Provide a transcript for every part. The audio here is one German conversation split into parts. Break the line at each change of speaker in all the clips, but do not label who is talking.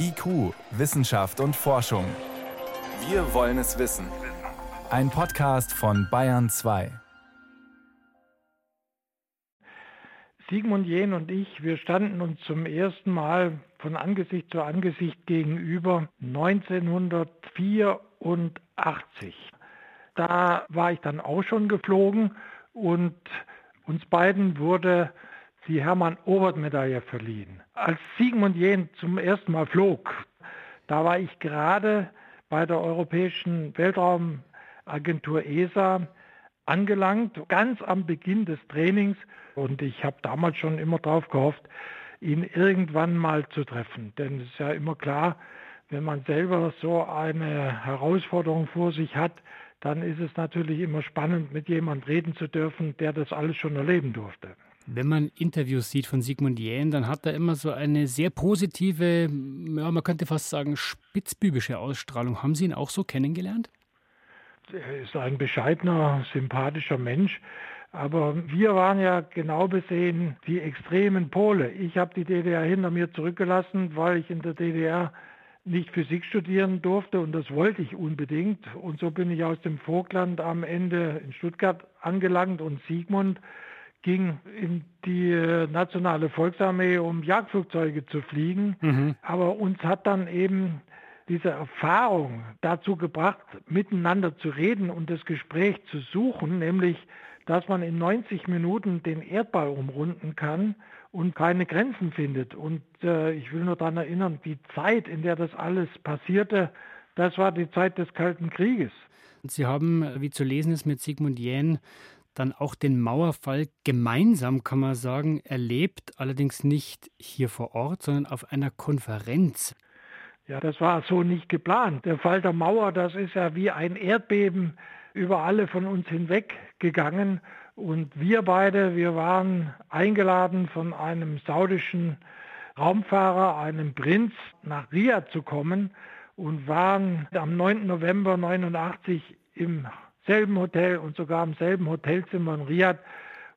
IQ, Wissenschaft und Forschung. Wir wollen es wissen. Ein Podcast von Bayern 2.
Sigmund Jähn und ich, wir standen uns zum ersten Mal von Angesicht zu Angesicht gegenüber 1984. Da war ich dann auch schon geflogen und uns beiden wurde die Hermann-Obert-Medaille verliehen. Als Sigmund Jähn zum ersten Mal flog, da war ich gerade bei der Europäischen Weltraumagentur ESA angelangt, ganz am Beginn des Trainings. Und ich habe damals schon immer darauf gehofft, ihn irgendwann mal zu treffen. Denn es ist ja immer klar, wenn man selber so eine Herausforderung vor sich hat, dann ist es natürlich immer spannend, mit jemandem reden zu dürfen, der das alles schon erleben durfte.
Wenn man Interviews sieht von Sigmund Jähn, dann hat er immer so eine sehr positive, ja, man könnte fast sagen, spitzbübische Ausstrahlung. Haben Sie ihn auch so kennengelernt?
Er ist ein bescheidener, sympathischer Mensch. Aber wir waren ja genau besehen die extremen Pole. Ich habe die DDR hinter mir zurückgelassen, weil ich in der DDR nicht Physik studieren durfte und das wollte ich unbedingt. Und so bin ich aus dem Vogtland am Ende in Stuttgart angelangt und Sigmund ging in die äh, nationale Volksarmee, um Jagdflugzeuge zu fliegen. Mhm. Aber uns hat dann eben diese Erfahrung dazu gebracht, miteinander zu reden und das Gespräch zu suchen, nämlich dass man in 90 Minuten den Erdball umrunden kann und keine Grenzen findet. Und äh, ich will nur daran erinnern, die Zeit, in der das alles passierte, das war die Zeit des Kalten Krieges.
Sie haben, wie zu lesen ist, mit Sigmund Jähn dann auch den Mauerfall gemeinsam, kann man sagen, erlebt, allerdings nicht hier vor Ort, sondern auf einer Konferenz.
Ja, das war so nicht geplant. Der Fall der Mauer, das ist ja wie ein Erdbeben über alle von uns hinweg gegangen. Und wir beide, wir waren eingeladen von einem saudischen Raumfahrer, einem Prinz, nach Riyadh zu kommen und waren am 9. November 89 im selben Hotel und sogar im selben Hotelzimmer in Riyadh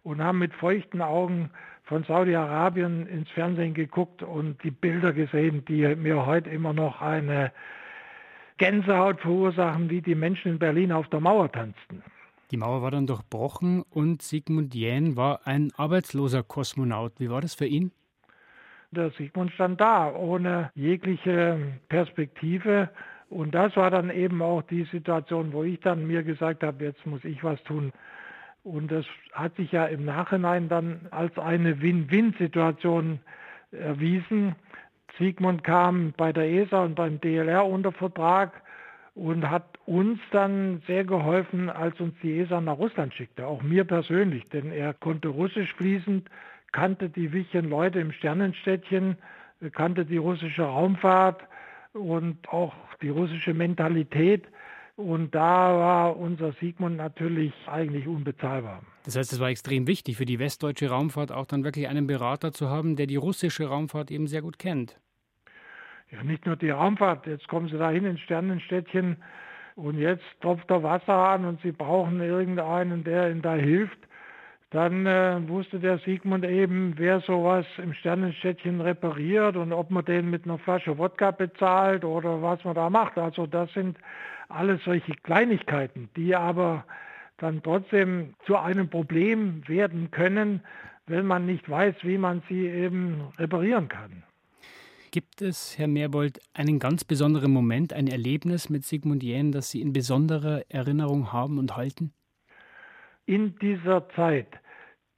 und haben mit feuchten Augen von Saudi-Arabien ins Fernsehen geguckt und die Bilder gesehen, die mir heute immer noch eine Gänsehaut verursachen, wie die Menschen in Berlin auf der Mauer tanzten.
Die Mauer war dann durchbrochen und Sigmund Jähn war ein arbeitsloser Kosmonaut. Wie war das für ihn?
Der Sigmund stand da, ohne jegliche Perspektive. Und das war dann eben auch die Situation, wo ich dann mir gesagt habe, jetzt muss ich was tun. Und das hat sich ja im Nachhinein dann als eine Win-Win-Situation erwiesen. Sigmund kam bei der ESA und beim DLR unter Vertrag und hat uns dann sehr geholfen, als uns die ESA nach Russland schickte, auch mir persönlich, denn er konnte Russisch fließend, kannte die wichtigen Leute im Sternenstädtchen, kannte die russische Raumfahrt und auch die russische Mentalität. Und da war unser Sigmund natürlich eigentlich unbezahlbar.
Das heißt, es war extrem wichtig für die westdeutsche Raumfahrt auch dann wirklich einen Berater zu haben, der die russische Raumfahrt eben sehr gut kennt.
Ja, nicht nur die Raumfahrt. Jetzt kommen Sie dahin ins Sternenstädtchen und jetzt tropft der Wasser an und Sie brauchen irgendeinen, der Ihnen da hilft. Dann äh, wusste der Sigmund eben, wer sowas im Sternenstädtchen repariert und ob man den mit einer Flasche Wodka bezahlt oder was man da macht. Also das sind alles solche Kleinigkeiten, die aber dann trotzdem zu einem Problem werden können, wenn man nicht weiß, wie man sie eben reparieren kann.
Gibt es, Herr Meerbold, einen ganz besonderen Moment, ein Erlebnis mit Sigmund Jähn, das Sie in besonderer Erinnerung haben und halten?
In dieser Zeit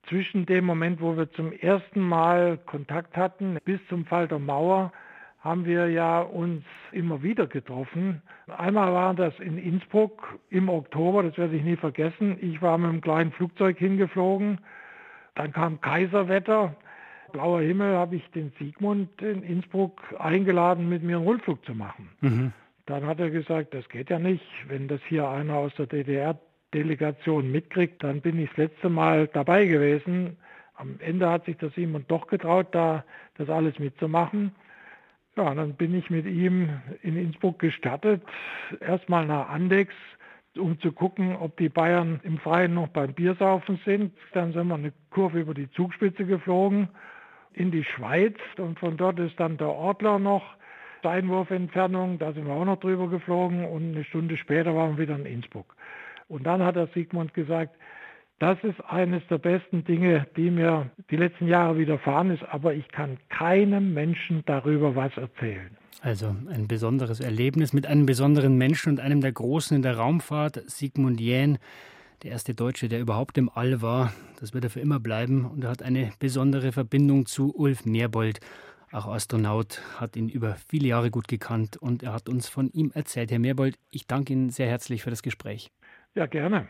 zwischen dem Moment, wo wir zum ersten Mal Kontakt hatten, bis zum Fall der Mauer, haben wir ja uns immer wieder getroffen. Einmal war das in Innsbruck im Oktober, das werde ich nie vergessen. Ich war mit einem kleinen Flugzeug hingeflogen. Dann kam Kaiserwetter. Blauer Himmel habe ich den Sigmund in Innsbruck eingeladen, mit mir einen Rundflug zu machen. Mhm. Dann hat er gesagt, das geht ja nicht. Wenn das hier einer aus der DDR Delegation mitkriegt, dann bin ich das letzte Mal dabei gewesen. Am Ende hat sich der Simon doch getraut, da das alles mitzumachen. Ja, dann bin ich mit ihm in Innsbruck gestartet, erstmal nach Andex, um zu gucken, ob die Bayern im Freien noch beim Biersaufen sind. Dann sind wir eine Kurve über die Zugspitze geflogen in die Schweiz und von dort ist dann der Ortler noch Steinwurfentfernung, da sind wir auch noch drüber geflogen und eine Stunde später waren wir wieder in Innsbruck. Und dann hat der Sigmund gesagt, das ist eines der besten Dinge, die mir die letzten Jahre widerfahren ist, aber ich kann keinem Menschen darüber was erzählen.
Also ein besonderes Erlebnis mit einem besonderen Menschen und einem der Großen in der Raumfahrt, Sigmund Jähn, der erste Deutsche, der überhaupt im All war. Das wird er für immer bleiben und er hat eine besondere Verbindung zu Ulf Merbold. Auch Astronaut hat ihn über viele Jahre gut gekannt und er hat uns von ihm erzählt. Herr Merbold, ich danke Ihnen sehr herzlich für das Gespräch.
Ja, gerne.